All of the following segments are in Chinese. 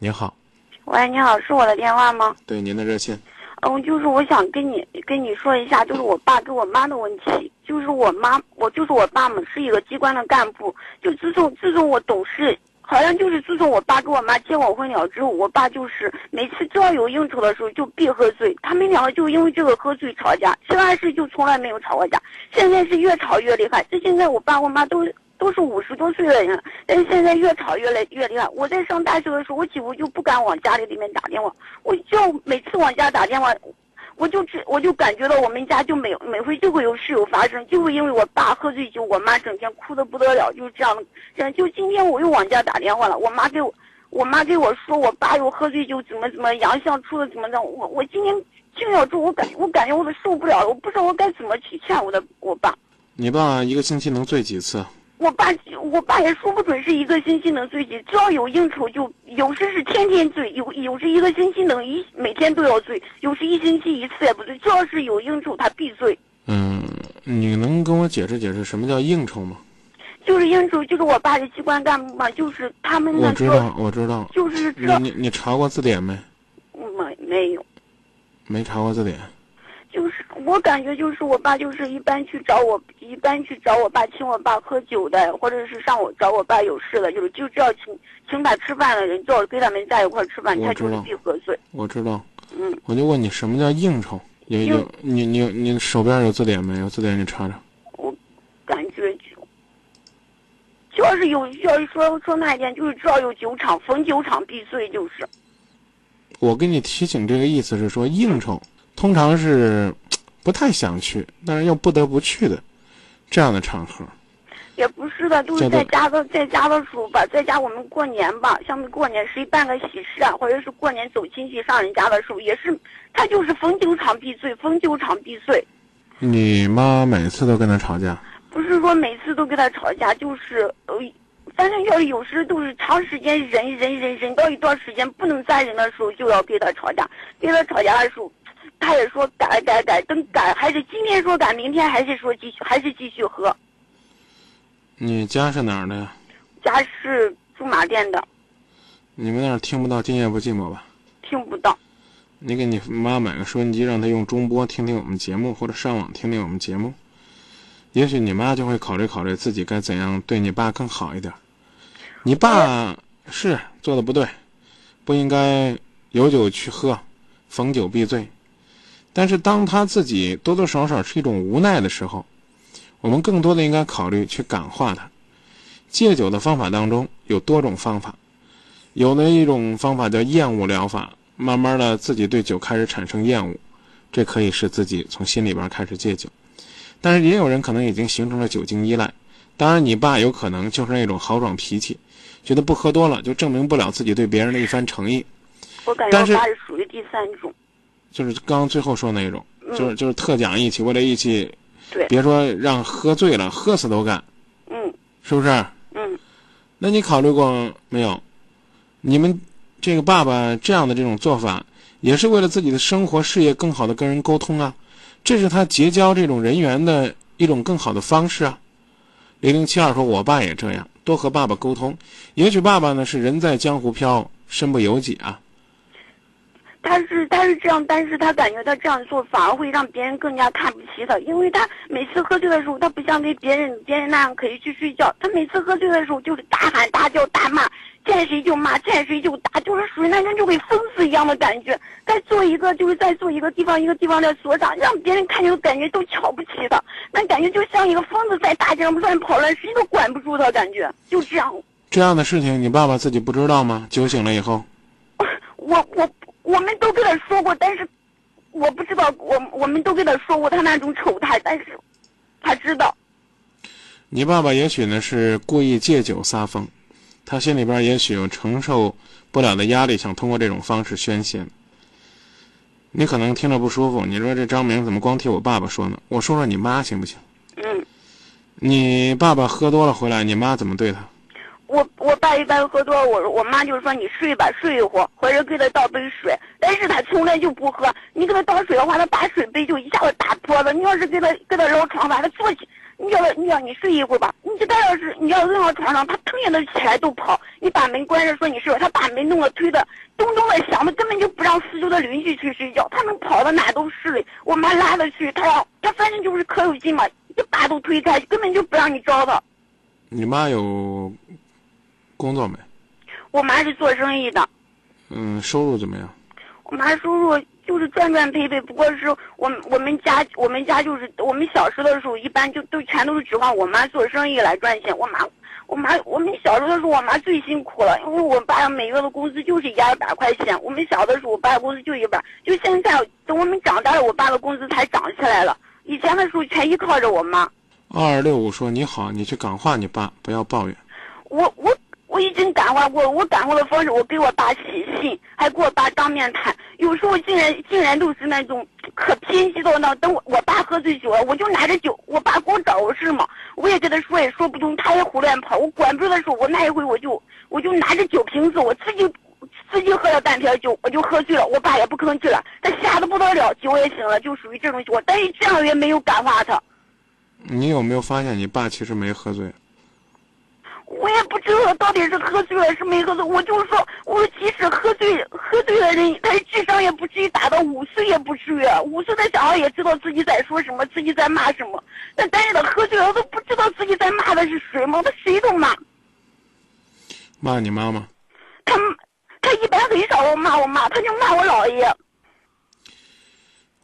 您好，喂，你好，是我的电话吗？对您的热线。嗯，就是我想跟你跟你说一下，就是我爸跟我妈的问题。就是我妈，我就是我爸嘛，是一个机关的干部。就自从自从我懂事，好像就是自从我爸跟我妈结过婚了之后，我爸就是每次只要有应酬的时候就必喝醉。他们两个就因为这个喝醉吵架，其他事就从来没有吵过架。现在是越吵越厉害。这现在我爸我妈都都是五十多岁的人，但是现在越吵越来越厉害。我在上大学的时候，我几乎就不敢往家里里面打电话，我就每次往家打电话。我就只我就感觉到我们家就每每回就会有事有发生，就会因为我爸喝醉酒，我妈整天哭的不得了，就是这样。这样就今天我又往家打电话了，我妈给我，我妈给我说我爸又喝醉酒怎么怎么阳相出了怎么着，我我今天听了之后，我感我感觉我都受不了了，我不知道我该怎么去劝我的我爸。你爸一个星期能醉几次？我爸，我爸也说不准是一个星期能醉几，只要有应酬就有时是天天醉，有有时一个星期能一每天都要醉，有时一星期一次也不醉，只要是有应酬他必醉。嗯，你能跟我解释解释什么叫应酬吗？就是应酬，就是我爸的机关干部嘛，就是他们那我知道，我知道。就是这。你你查过字典没？没没有。没查过字典。就是我感觉，就是我爸就是一般去找我，一般去找我爸，请我爸喝酒的，或者是上我找我爸有事的，就是就只要请请他吃饭的人，就要跟他们在一块吃饭，他就是必喝醉。我知道。嗯。我就问你，什么叫应酬？有有你你你手边有字典没有？字典你查查。我感觉就，就要是有要是说说那一点，就是只要有酒场，逢酒场必醉，就是。我给你提醒这个意思是说应酬。通常是不太想去，但是又不得不去的这样的场合。也不是的，就是在家的在家的时候吧，在家我们过年吧，像过年谁办个喜事啊，或者是过年走亲戚上人家的时候，也是他就是逢酒场必醉，逢酒场必醉。你妈每次都跟他吵架？不是说每次都跟他吵架，就是呃，反正要是有时都是长时间忍忍忍忍到一段时间不能再忍的时候，就要跟他吵架。跟他吵架的时候。他也说改改改，等改还是今天说改，明天还是说继续，还是继续喝。你家是哪儿的呀？家是驻马店的。你们那儿听不到《今夜不寂寞》吧？听不到。你给你妈买个收音机，让她用中波听听我们节目，或者上网听听我们节目。也许你妈就会考虑考虑自己该怎样对你爸更好一点。你爸是做的不对，不应该有酒去喝，逢酒必醉。但是，当他自己多多少少是一种无奈的时候，我们更多的应该考虑去感化他。戒酒的方法当中有多种方法，有的一种方法叫厌恶疗法，慢慢的自己对酒开始产生厌恶，这可以使自己从心里边开始戒酒。但是也有人可能已经形成了酒精依赖。当然，你爸有可能就是那种豪爽脾气，觉得不喝多了就证明不了自己对别人的一番诚意。我感觉我爸是属于第三种。就是刚刚最后说那种，就是就是特讲义气，为了义气，对，别说让喝醉了，喝死都干，嗯，是不是？嗯，那你考虑过没有？你们这个爸爸这样的这种做法，也是为了自己的生活事业更好的跟人沟通啊，这是他结交这种人员的一种更好的方式啊。零零七二说，我爸也这样，多和爸爸沟通。也许爸爸呢是人在江湖飘，身不由己啊。他是他是这样，但是他感觉他这样做反而会让别人更加看不起他，因为他每次喝醉的时候，他不像跟别人别人那样可以去睡觉，他每次喝醉的时候就是大喊大叫大骂，见谁就骂，见谁就打，就是属于那种就跟疯子一样的感觉。再做一个就是在做一个地方一个地方的所长，让别人看就感觉都瞧不起他，那感觉就像一个疯子在大街上乱跑乱，谁都管不住他，感觉就这样。这样的事情，你爸爸自己不知道吗？酒醒了以后，我 我。我们都跟他说过，但是我不知道，我我们都跟他说过他那种丑态，但是他知道。你爸爸也许呢是故意借酒撒疯，他心里边也许有承受不了的压力，想通过这种方式宣泄。你可能听着不舒服，你说这张明怎么光替我爸爸说呢？我说说你妈行不行？嗯。你爸爸喝多了回来，你妈怎么对他？我我爸一般喝多，我我妈就说你睡吧，睡一会儿，或者给他倒杯水。但是他从来就不喝。你给他倒水的话，他把水杯就一下子打破了。你要是给他给他绕床把他坐起，你叫他，你叫你睡一会儿吧。你这他要是你要扔到床上，他腾一下起来就跑。你把门关上，说你睡吧，他把门弄了，推的咚咚的响的，根本就不让四周的邻居去睡觉。他能跑到哪都是的。我妈拉他去，他要他反正就是可有劲嘛，一把都推开，根本就不让你招他。你妈有工作没？我妈是做生意的。嗯，收入怎么样？我妈收入就是赚赚赔赔，不过是我我们家我们家就是我们小时候的时候，一般就都全都是指望我妈做生意来赚钱。我妈我妈我们小时候的时候，我妈最辛苦了，因为我爸每月的工资就是一二百块钱。我们小的时候，我爸的工资就一百，就现在等我们长大了，我爸的工资才涨起来了。以前的时候全依靠着我妈。二二六五说：“你好，你去感化你爸，不要抱怨。”我我我我已经感化过，我感化的方式，我给我爸写信，还给我爸当面谈。有时候竟然竟然都是那种可偏激到那，等我我爸喝醉酒了，我就拿着酒，我爸给我找个事嘛，我也跟他说也说不通，他也胡乱跑，我管不住的时候，我那一回我就我就拿着酒瓶子，我自己自己喝了半瓶酒，我就喝醉了，我爸也不吭气了，他吓得不得了，酒也醒了，就属于这种情况，但是这样也没有感化他。你有没有发现你爸其实没喝醉？我也不知道到底是喝醉了是没喝醉，我就说，我说即使喝醉，喝醉的人，他智商也不至于打到五岁也不至于，五岁的小孩也知道自己在说什么，自己在骂什么，那但是他喝醉了都不知道自己在骂的是谁吗？他谁都骂。骂你妈妈？他他一般很少骂我妈，他就骂我姥爷。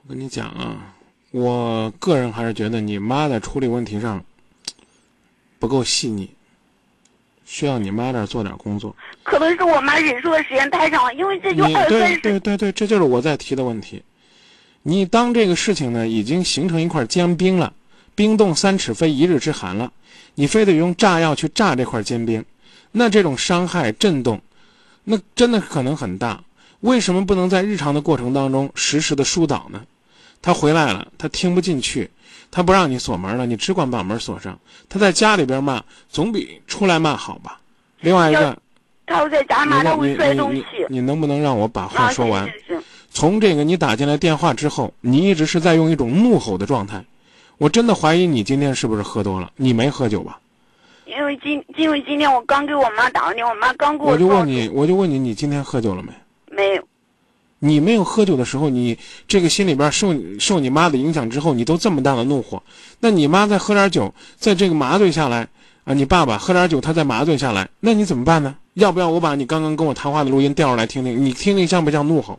我跟你讲啊。我个人还是觉得你妈在处理问题上不够细腻，需要你妈那儿做点工作。可能是我妈忍受的时间太长了，因为这就二三对对对对，这就是我在提的问题。你当这个事情呢已经形成一块坚冰了，冰冻三尺非一日之寒了，你非得用炸药去炸这块坚冰，那这种伤害震动，那真的可能很大。为什么不能在日常的过程当中实时的疏导呢？他回来了，他听不进去，他不让你锁门了，你只管把门锁上。他在家里边骂，总比出来骂好吧？另外一个，他在家骂，他会摔东西。你能不能让我把话说完？从这个你打进来电话之后，你一直是在用一种怒吼的状态，我真的怀疑你今天是不是喝多了？你没喝酒吧？因为今因为今天我刚给我妈打完电话，我妈刚给我。我就问你，我就问你，你今天喝酒了没？你没有喝酒的时候，你这个心里边受受你妈的影响之后，你都这么大的怒火，那你妈再喝点酒，在这个麻醉下来啊，你爸爸喝点酒，他再麻醉下来，那你怎么办呢？要不要我把你刚刚跟我谈话的录音调出来听听？你听听像不像怒吼？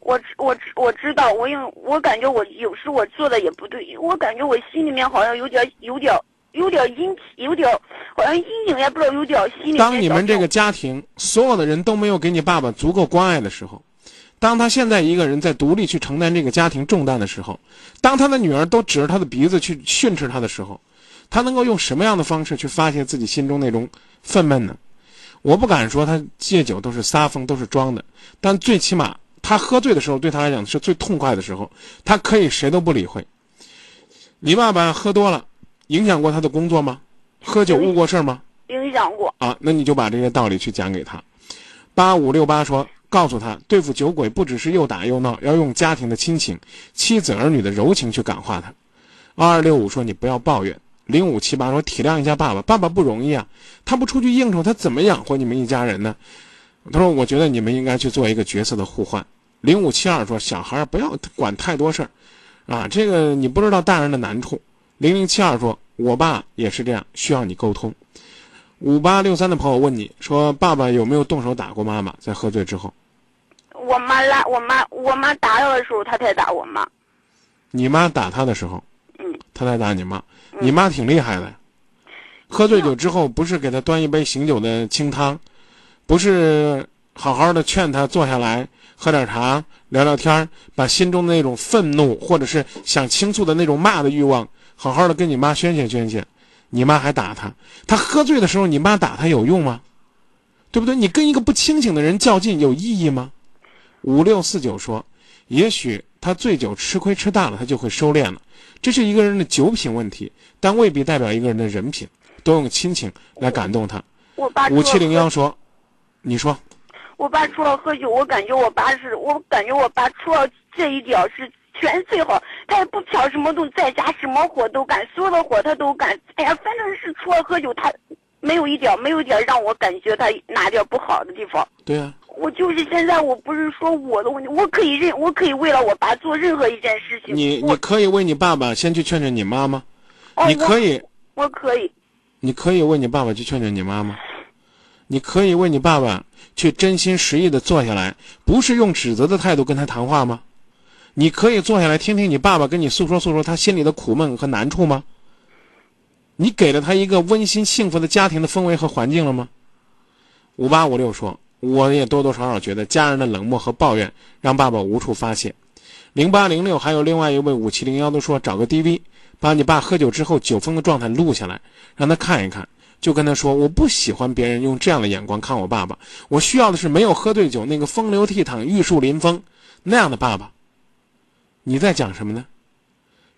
我我我知道，我因我感觉我有时我做的也不对，我感觉我心里面好像有点有点有点阴有点好像阴影也不知道有点心里。当你们这个家庭所有的人都没有给你爸爸足够关爱的时候。当他现在一个人在独立去承担这个家庭重担的时候，当他的女儿都指着他的鼻子去训斥他的时候，他能够用什么样的方式去发泄自己心中那种愤懑呢？我不敢说他戒酒都是撒疯都是装的，但最起码他喝醉的时候对他来讲是最痛快的时候，他可以谁都不理会。你爸爸喝多了，影响过他的工作吗？喝酒误过事吗？影响过。啊，那你就把这些道理去讲给他。八五六八说。告诉他，对付酒鬼不只是又打又闹，要用家庭的亲情、妻子儿女的柔情去感化他。二二六五说：“你不要抱怨。”零五七八说：“体谅一下爸爸，爸爸不容易啊，他不出去应酬，他怎么养活你们一家人呢？”他说：“我觉得你们应该去做一个角色的互换。”零五七二说：“小孩不要管太多事儿，啊，这个你不知道大人的难处。”零零七二说：“我爸也是这样，需要你沟通。”五八六三的朋友问你说：“爸爸有没有动手打过妈妈？在喝醉之后？”我妈拉我妈，我妈打他的时候，他才打我妈。你妈打他的时候，嗯，他才打你妈。你妈挺厉害的。喝醉酒之后，不是给他端一杯醒酒的清汤，不是好好的劝他坐下来喝点茶聊聊天把心中的那种愤怒或者是想倾诉的那种骂的欲望，好好的跟你妈宣泄宣泄。你妈还打他，他喝醉的时候，你妈打他有用吗？对不对？你跟一个不清醒的人较劲有意义吗？五六四九说，也许他醉酒吃亏吃大了，他就会收敛了。这是一个人的酒品问题，但未必代表一个人的人品。多用亲情来感动他。我爸五七零幺说，你说，我爸除了喝酒，我感觉我爸是我感觉我爸除了这一点是。全最好，他也不挑什么东西，在家什么活都干，所有的活他都干。哎呀，反正是除了喝酒，他没有一点没有一点让我感觉他哪点不好的地方。对呀、我就是现在，我不是说我的问题，我可以认，我可以为了我爸做任何一件事情。你你可以为你爸爸先去劝劝你妈吗，哦你可以我，我可以。你可以为你爸爸去劝劝你妈吗，你可以为你爸爸去真心实意的坐下来，不是用指责的态度跟他谈话吗？你可以坐下来听听你爸爸跟你诉说诉说他心里的苦闷和难处吗？你给了他一个温馨幸福的家庭的氛围和环境了吗？五八五六说，我也多多少少觉得家人的冷漠和抱怨让爸爸无处发泄。零八零六还有另外一位五七零幺都说找个 DV，把你爸喝酒之后酒疯的状态录下来，让他看一看，就跟他说我不喜欢别人用这样的眼光看我爸爸，我需要的是没有喝醉酒那个风流倜傥、玉树临风那样的爸爸。你在讲什么呢？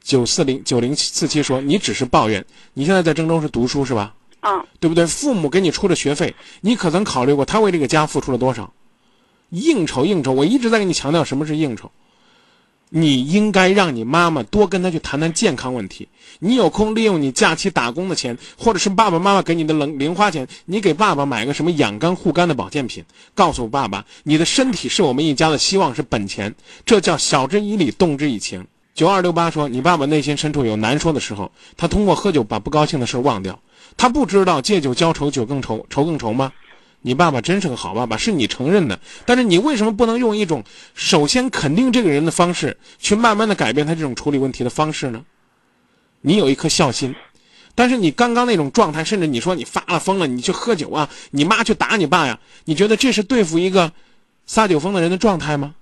九四零九零四七说你只是抱怨，你现在在郑州是读书是吧？嗯，对不对？父母给你出的学费，你可曾考虑过他为这个家付出了多少？应酬应酬，我一直在跟你强调什么是应酬。你应该让你妈妈多跟他去谈谈健康问题。你有空利用你假期打工的钱，或者是爸爸妈妈给你的零零花钱，你给爸爸买个什么养肝护肝的保健品，告诉爸爸，你的身体是我们一家的希望，是本钱，这叫晓之以理，动之以情。九二六八说，你爸爸内心深处有难说的时候，他通过喝酒把不高兴的事忘掉。他不知道借酒浇愁，酒更愁，愁更愁吗？你爸爸真是个好爸爸，是你承认的。但是你为什么不能用一种首先肯定这个人的方式，去慢慢的改变他这种处理问题的方式呢？你有一颗孝心，但是你刚刚那种状态，甚至你说你发了疯了，你去喝酒啊，你妈去打你爸呀，你觉得这是对付一个撒酒疯的人的状态吗？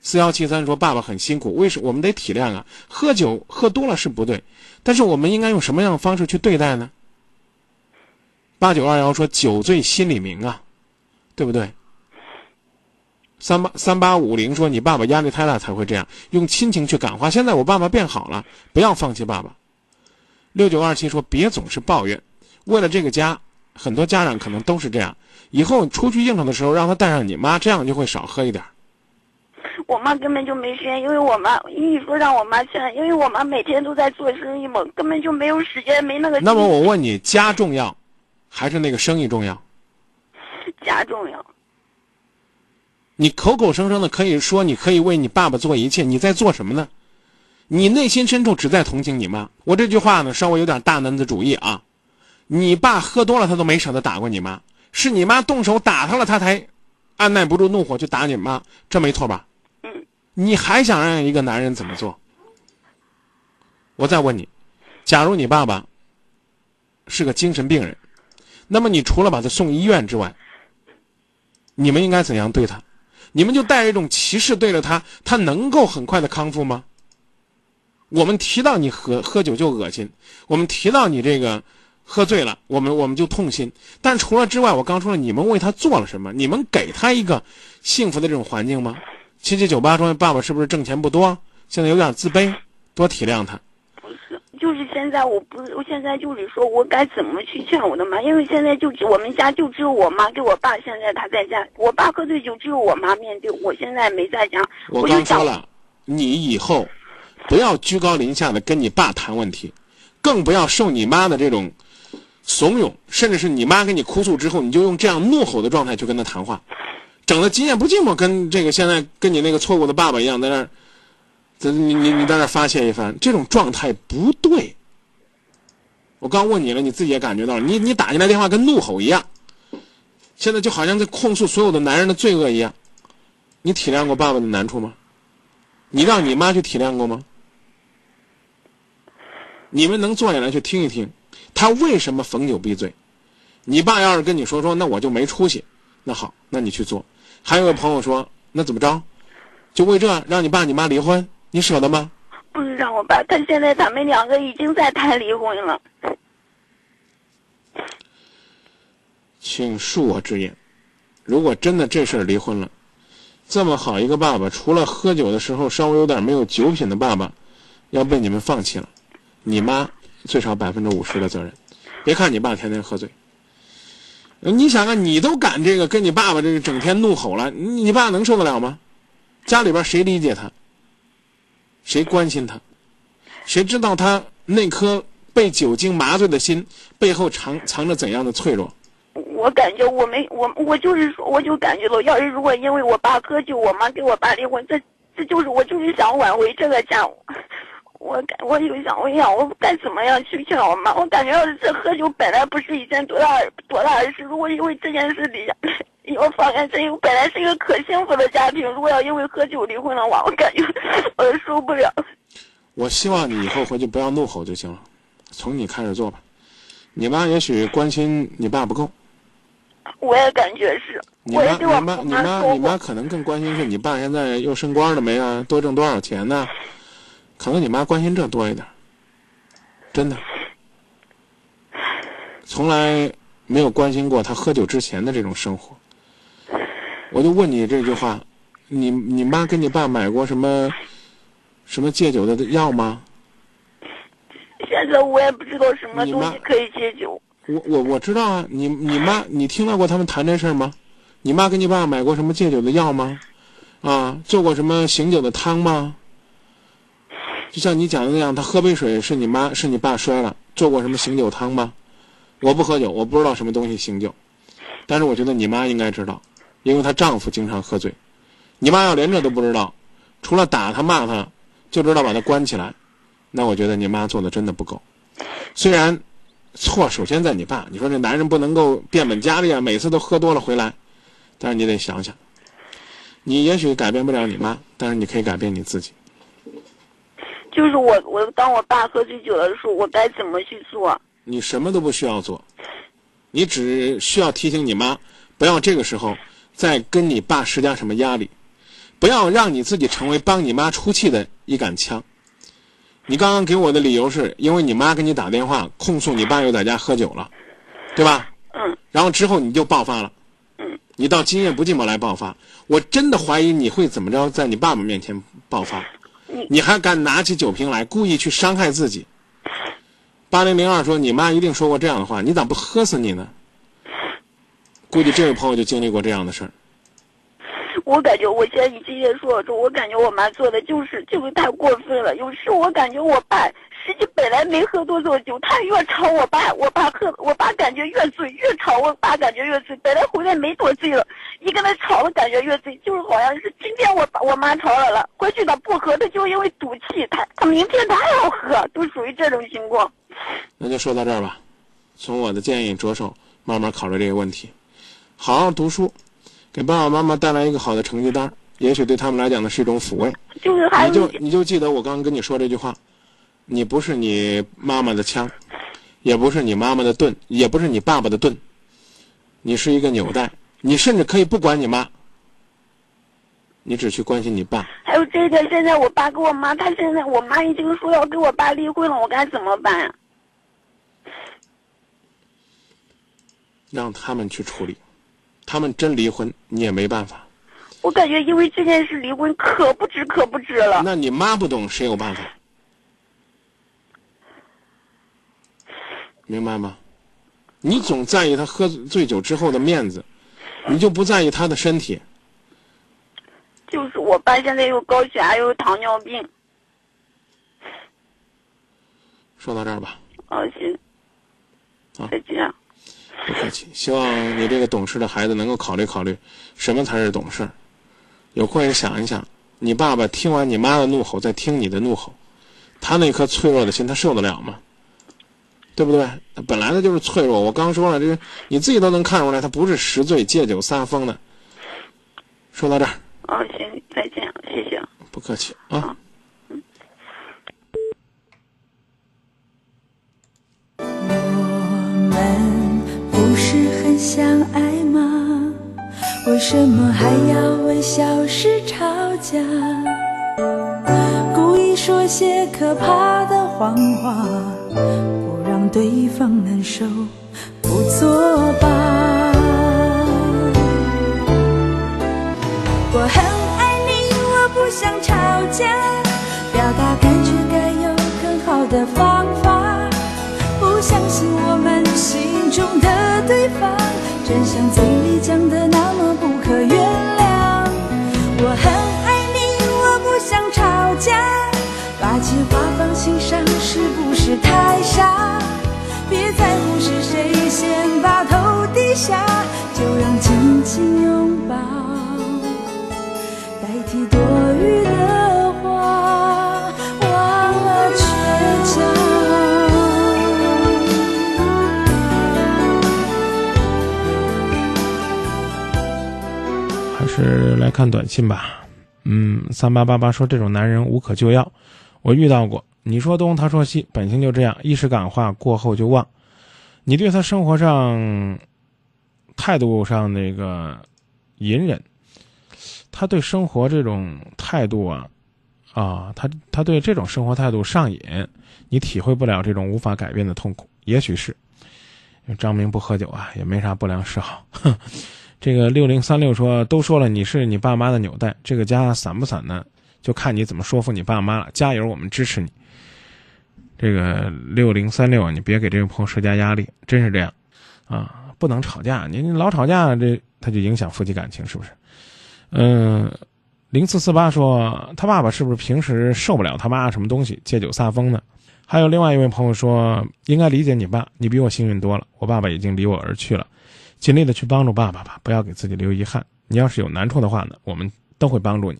四幺七三说：“爸爸很辛苦，为什么我们得体谅啊？喝酒喝多了是不对，但是我们应该用什么样的方式去对待呢？”八九二幺说：“酒醉心里明啊，对不对？”三八三八五零说：“你爸爸压力太大才会这样，用亲情去感化。现在我爸爸变好了，不要放弃爸爸。”六九二七说：“别总是抱怨，为了这个家，很多家长可能都是这样。以后出去应酬的时候，让他带上你妈，这样就会少喝一点。”我妈根本就没时间，因为我妈一说让我妈去，因为我妈每天都在做生意嘛，根本就没有时间，没那个。那么我问你，家重要，还是那个生意重要？家重要。你口口声声的可以说你可以为你爸爸做一切，你在做什么呢？你内心深处只在同情你妈。我这句话呢，稍微有点大男子主义啊。你爸喝多了，他都没舍得打过你妈，是你妈动手打他了，他才按耐不住怒火去打你妈，这没错吧？嗯。你还想让一个男人怎么做？我再问你，假如你爸爸是个精神病人，那么你除了把他送医院之外，你们应该怎样对他？你们就带着一种歧视对着他，他能够很快的康复吗？我们提到你喝喝酒就恶心，我们提到你这个喝醉了，我们我们就痛心。但除了之外，我刚说了，你们为他做了什么？你们给他一个幸福的这种环境吗？七七九八说，爸爸是不是挣钱不多，现在有点自卑，多体谅他。现在我不，我现在就是说我该怎么去劝我的妈，因为现在就我们家就只有我妈跟我爸，现在他在家，我爸喝醉酒只有我妈面对，我现在没在家，我刚说了，你以后不要居高临下的跟你爸谈问题，更不要受你妈的这种怂恿，甚至是你妈跟你哭诉之后，你就用这样怒吼的状态去跟他谈话，整的今夜不寂寞，跟这个现在跟你那个错误的爸爸一样，在那你你你在那儿发泄一番，这种状态不对。我刚问你了，你自己也感觉到了，你你打进来电话跟怒吼一样，现在就好像在控诉所有的男人的罪恶一样。你体谅过爸爸的难处吗？你让你妈去体谅过吗？你们能坐下来去听一听，他为什么逢酒必醉？你爸要是跟你说说，那我就没出息。那好，那你去做。还有个朋友说，那怎么着？就为这让你爸你妈离婚，你舍得吗？不是让我爸，他现在他们两个已经在谈离婚了。请恕我直言，如果真的这事儿离婚了，这么好一个爸爸，除了喝酒的时候稍微有点没有酒品的爸爸，要被你们放弃了，你妈最少百分之五十的责任。别看你爸天天喝醉，你想啊，你都敢这个跟你爸爸这个整天怒吼了，你你爸能受得了吗？家里边谁理解他？谁关心他？谁知道他那颗被酒精麻醉的心背后藏藏着怎样的脆弱？我感觉我没我我就是说，我就感觉到，要是如果因为我爸喝酒，我妈跟我爸离婚，这这就是我就是想挽回这个家。我感我有想我想我该怎么样去劝我妈？我感觉要是这喝酒本来不是一件多大多大的事，如果因为这件事离离我发现这本来是一个可幸福的家庭，如果要因为喝酒离婚的话，我感觉我受不了。我希望你以后回去不要怒吼就行了，从你开始做吧。你妈也许关心你爸不够，我也感觉是。你妈你妈你妈你妈可能更关心是你爸现在又升官了没啊？多挣多少钱呢？可能你妈关心这多一点，真的，从来没有关心过他喝酒之前的这种生活。我就问你这句话，你你妈给你爸买过什么什么戒酒的药吗？现在我也不知道什么东西可以戒酒。我我我知道啊，你你妈你听到过他们谈这事儿吗？你妈给你爸买过什么戒酒的药吗？啊，做过什么醒酒的汤吗？就像你讲的那样，他喝杯水是你妈是你爸摔了，做过什么醒酒汤吗？我不喝酒，我不知道什么东西醒酒，但是我觉得你妈应该知道，因为她丈夫经常喝醉。你妈要连这都不知道，除了打他骂他，就知道把他关起来，那我觉得你妈做的真的不够。虽然错首先在你爸，你说这男人不能够变本加厉啊，每次都喝多了回来，但是你得想想，你也许改变不了你妈，但是你可以改变你自己。就是我，我当我爸喝醉酒的时候，我该怎么去做？你什么都不需要做，你只需要提醒你妈，不要这个时候再跟你爸施加什么压力，不要让你自己成为帮你妈出气的一杆枪。你刚刚给我的理由是因为你妈给你打电话控诉你爸又在家喝酒了，对吧？嗯。然后之后你就爆发了。嗯。你到今夜不寂寞来爆发，我真的怀疑你会怎么着在你爸爸面前爆发。你还敢拿起酒瓶来，故意去伤害自己？八零零二说：“你妈一定说过这样的话，你咋不喝死你呢？”估计这位朋友就经历过这样的事儿。我感觉我现在你这些说说，我感觉我妈做的就是就是太过分了。有时我感觉我爸。实际本来没喝多少酒，他越吵我爸，我爸喝，我爸感觉越醉，越吵我爸感觉越醉。本来回来没多醉了，一跟他吵我感觉越醉，就是好像是今天我我妈吵了了，回去他不喝，他就因为赌气，他他明天他还要喝，都属于这种情况。那就说到这儿吧，从我的建议着手，慢慢考虑这个问题，好好读书，给爸爸妈妈带来一个好的成绩单，也许对他们来讲呢是一种抚慰。就是还你就你就记得我刚刚跟你说这句话。你不是你妈妈的枪，也不是你妈妈的盾，也不是你爸爸的盾。你是一个纽带，你甚至可以不管你妈，你只去关心你爸。还有这个，现在我爸跟我妈，他现在我妈已经说要跟我爸离婚了，我该怎么办呀？让他们去处理，他们真离婚，你也没办法。我感觉因为这件事离婚可不值，可不值了。那你妈不懂，谁有办法？明白吗？你总在意他喝醉酒之后的面子，你就不在意他的身体。就是我爸现在又高血压，有糖尿病。说到这儿吧。哦，行。啊，再见。不客气。希望你这个懂事的孩子能够考虑考虑，什么才是懂事。有空也想一想，你爸爸听完你妈的怒吼，再听你的怒吼，他那颗脆弱的心，他受得了吗？对不对？他本来他就是脆弱。我刚说了，这个你自己都能看出来，他不是十醉借酒撒疯的。说到这儿。哦，行，再见，谢谢。不客气啊。为什么还要为小事吵架？故意说些可怕的谎话。不让对方难受，不作罢。我很爱你，我不想吵架。表达感觉该有更好的方法。不相信我们心中的对方，真像嘴里讲的那么不可原谅。我很爱你，我不想吵架，把计划放心上是不是太傻？别在乎是谁先把头低下，就让紧紧拥抱。是来看短信吧。嗯，三八八八说这种男人无可救药，我遇到过。你说东，他说西，本性就这样，一时感化，过后就忘。你对他生活上、态度上那个隐忍，他对生活这种态度啊，啊，他他对这种生活态度上瘾，你体会不了这种无法改变的痛苦。也许是，张明不喝酒啊，也没啥不良嗜好。哼这个六零三六说，都说了你是你爸妈的纽带，这个家散不散呢，就看你怎么说服你爸妈了。加油，我们支持你。这个六零三六，你别给这个朋友施加压力，真是这样，啊，不能吵架，你老吵架，这他就影响夫妻感情，是不是？嗯，零四四八说他爸爸是不是平时受不了他妈什么东西，借酒撒疯呢？还有另外一位朋友说，应该理解你爸，你比我幸运多了，我爸爸已经离我而去了，尽力的去帮助爸爸吧，不要给自己留遗憾。你要是有难处的话呢，我们都会帮助你。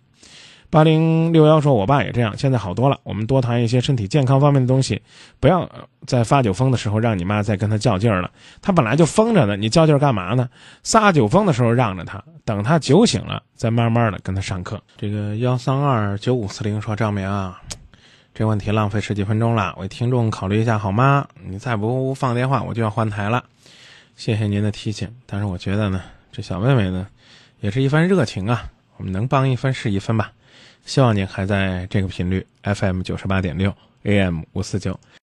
八零六幺说：“我爸也这样，现在好多了。我们多谈一些身体健康方面的东西，不要在发酒疯的时候让你妈再跟他较劲儿了。他本来就疯着呢，你较劲儿干嘛呢？撒酒疯的时候让着他，等他酒醒了再慢慢的跟他上课。”这个幺三二九五四零说：“张明啊，这问题浪费十几分钟了，为听众考虑一下好吗？你再不放电话，我就要换台了。谢谢您的提醒，但是我觉得呢，这小妹妹呢，也是一番热情啊，我们能帮一分是一分吧。”希望您还在这个频率，FM 九十八点六，AM 五四九。